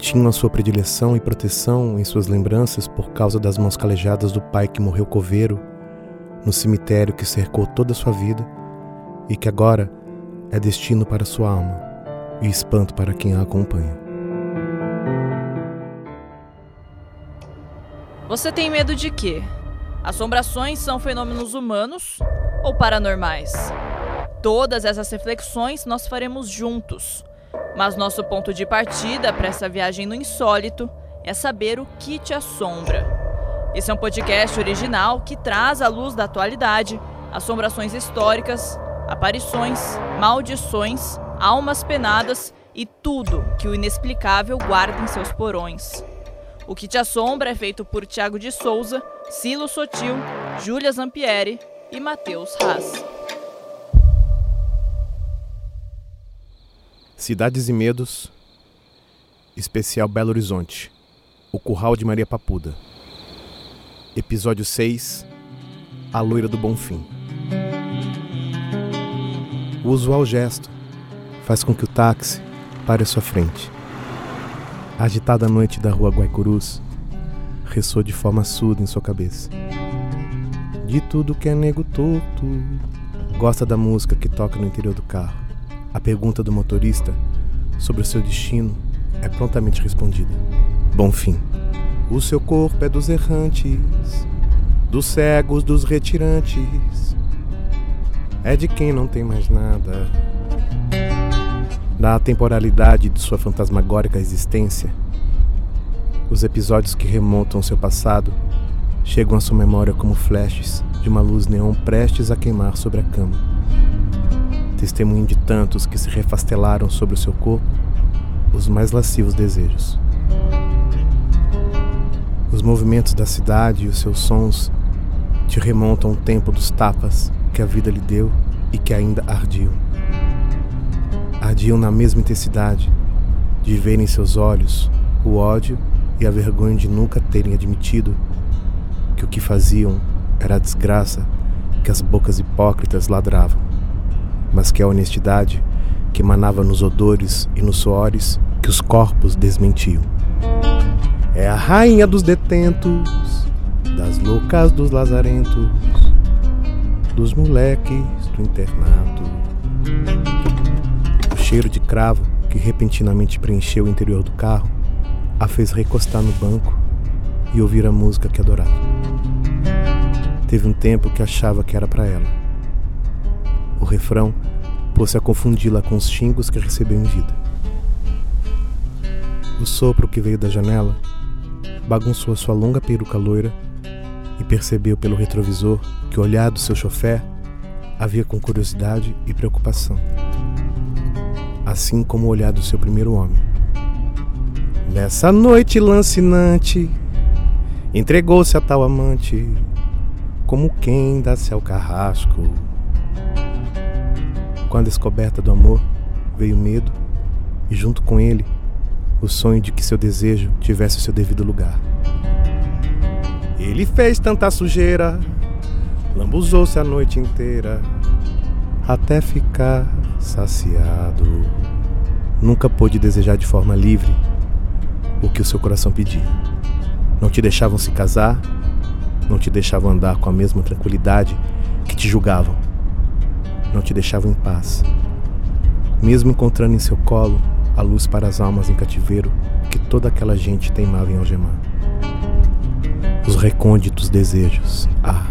tinham a sua predileção e proteção em suas lembranças por causa das mãos calejadas do pai que morreu coveiro no cemitério que cercou toda a sua vida e que agora é destino para sua alma e espanto para quem a acompanha. Você tem medo de quê? Assombrações são fenômenos humanos ou paranormais? Todas essas reflexões nós faremos juntos. Mas nosso ponto de partida para essa viagem no insólito é saber o que te assombra. Esse é um podcast original que traz à luz da atualidade assombrações históricas, aparições, maldições, almas penadas e tudo que o inexplicável guarda em seus porões. O que te assombra é feito por Tiago de Souza, Silo Sotil, Júlia Zampieri e Matheus Haas. Cidades e Medos, especial Belo Horizonte, O Curral de Maria Papuda. Episódio 6 A Loira do Bonfim. O usual gesto faz com que o táxi pare à sua frente. A agitada noite da rua Guaicurus ressoa de forma surda em sua cabeça. De tudo que é nego torto, gosta da música que toca no interior do carro. A pergunta do motorista sobre o seu destino é prontamente respondida. Bom fim. O seu corpo é dos errantes, dos cegos, dos retirantes. É de quem não tem mais nada na temporalidade de sua fantasmagórica existência, os episódios que remontam seu passado chegam à sua memória como flashes de uma luz neon prestes a queimar sobre a cama. Testemunho de tantos que se refastelaram sobre o seu corpo os mais lascivos desejos. Os movimentos da cidade e os seus sons te remontam ao tempo dos tapas que a vida lhe deu e que ainda ardiam ardiam na mesma intensidade de ver em seus olhos o ódio e a vergonha de nunca terem admitido que o que faziam era a desgraça que as bocas hipócritas ladravam, mas que a honestidade que emanava nos odores e nos suores que os corpos desmentiam. É a rainha dos detentos, das loucas dos lazarentos, dos moleques do internato cheiro de cravo que repentinamente preencheu o interior do carro a fez recostar no banco e ouvir a música que adorava. Teve um tempo que achava que era para ela. Refrão pôs-se a confundi-la com os xingos que recebeu em vida. O sopro que veio da janela bagunçou a sua longa peruca loira e percebeu pelo retrovisor que o olhar do seu chofer havia com curiosidade e preocupação assim como o olhar do seu primeiro homem. Nessa noite lancinante, entregou-se a tal amante, como quem dá-se ao carrasco. Com a descoberta do amor, veio medo, e junto com ele, o sonho de que seu desejo tivesse o seu devido lugar. Ele fez tanta sujeira, lambuzou-se a noite inteira, até ficar saciado. Nunca pôde desejar de forma livre o que o seu coração pedia. Não te deixavam se casar, não te deixavam andar com a mesma tranquilidade que te julgavam. Não te deixavam em paz. Mesmo encontrando em seu colo a luz para as almas em cativeiro que toda aquela gente teimava em algemar. Os recônditos desejos. Ah,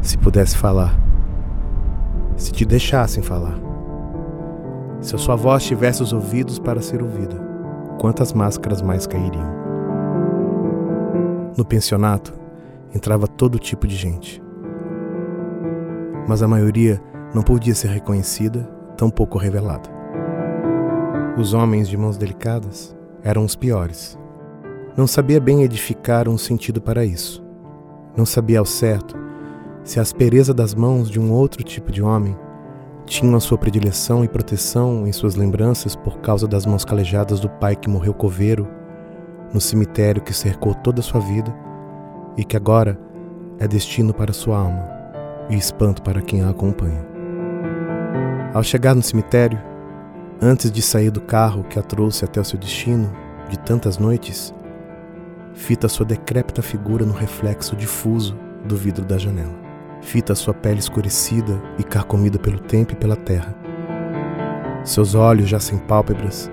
se pudesse falar. Se te deixassem falar. Se a sua voz tivesse os ouvidos para ser ouvida, quantas máscaras mais cairiam? No pensionato entrava todo tipo de gente. Mas a maioria não podia ser reconhecida, tampouco revelada. Os homens de mãos delicadas eram os piores. Não sabia bem edificar um sentido para isso. Não sabia ao certo se a aspereza das mãos de um outro tipo de homem tinham a sua predileção e proteção em suas lembranças por causa das mãos calejadas do pai que morreu coveiro no cemitério que cercou toda a sua vida e que agora é destino para sua alma e espanto para quem a acompanha. Ao chegar no cemitério, antes de sair do carro que a trouxe até o seu destino, de tantas noites, fita sua decrépita figura no reflexo difuso do vidro da janela. Fita sua pele escurecida e carcomida pelo tempo e pela terra. Seus olhos já sem pálpebras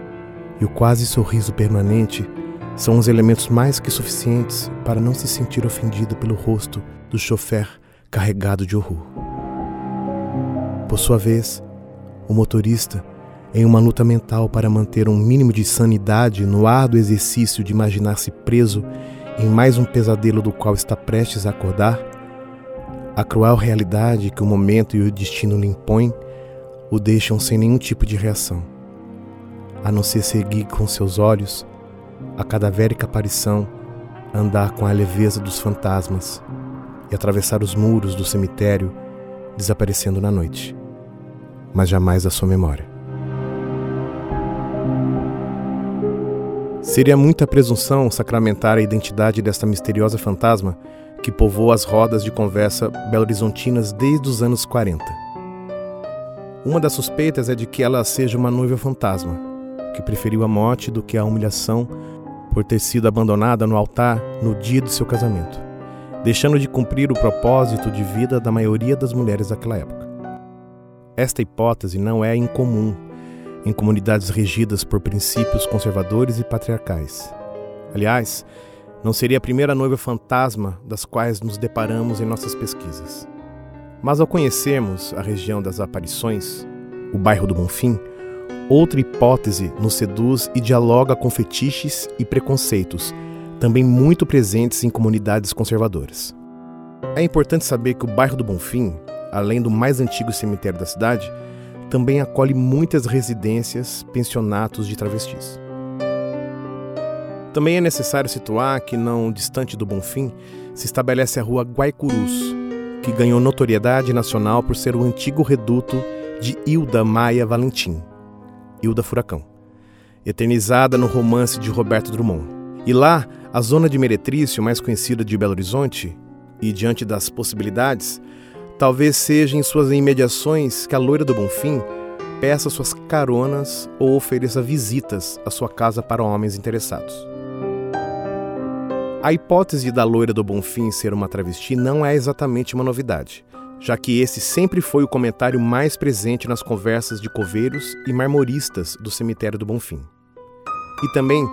e o quase sorriso permanente são os elementos mais que suficientes para não se sentir ofendida pelo rosto do chofer carregado de horror. Por sua vez, o motorista, em uma luta mental para manter um mínimo de sanidade no árduo exercício de imaginar-se preso em mais um pesadelo do qual está prestes a acordar, a cruel realidade que o momento e o destino lhe impõem o deixam sem nenhum tipo de reação, a não ser seguir com seus olhos a cadavérica aparição, andar com a leveza dos fantasmas e atravessar os muros do cemitério, desaparecendo na noite, mas jamais da sua memória. Seria muita presunção sacramentar a identidade desta misteriosa fantasma que povoa as rodas de conversa belo-horizontinas desde os anos 40. Uma das suspeitas é de que ela seja uma noiva fantasma, que preferiu a morte do que a humilhação por ter sido abandonada no altar no dia de seu casamento, deixando de cumprir o propósito de vida da maioria das mulheres daquela época. Esta hipótese não é incomum em comunidades regidas por princípios conservadores e patriarcais. Aliás, não seria a primeira noiva fantasma das quais nos deparamos em nossas pesquisas. Mas ao conhecermos a região das aparições, o bairro do Bonfim, outra hipótese nos seduz e dialoga com fetiches e preconceitos, também muito presentes em comunidades conservadoras. É importante saber que o bairro do Bonfim, além do mais antigo cemitério da cidade, também acolhe muitas residências, pensionatos de travestis. Também é necessário situar que, não distante do Bonfim, se estabelece a rua Guaicurus, que ganhou notoriedade nacional por ser o antigo reduto de Hilda Maia Valentim, Hilda Furacão, eternizada no romance de Roberto Drummond. E lá, a zona de Meretrício, mais conhecida de Belo Horizonte, e diante das possibilidades, Talvez seja em suas imediações que a loira do Bonfim peça suas caronas ou ofereça visitas à sua casa para homens interessados. A hipótese da loira do Bonfim ser uma travesti não é exatamente uma novidade, já que esse sempre foi o comentário mais presente nas conversas de coveiros e marmoristas do cemitério do Bonfim. E também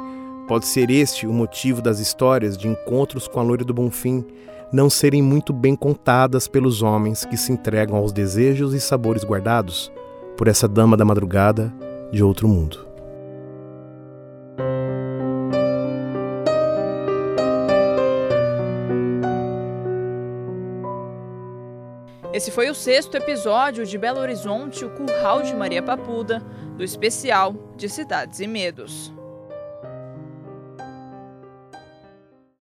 pode ser este o motivo das histórias de encontros com a loira do Bonfim não serem muito bem contadas pelos homens que se entregam aos desejos e sabores guardados por essa dama da madrugada de outro mundo. Esse foi o sexto episódio de Belo Horizonte, o Curral de Maria Papuda, do especial de Cidades e Medos.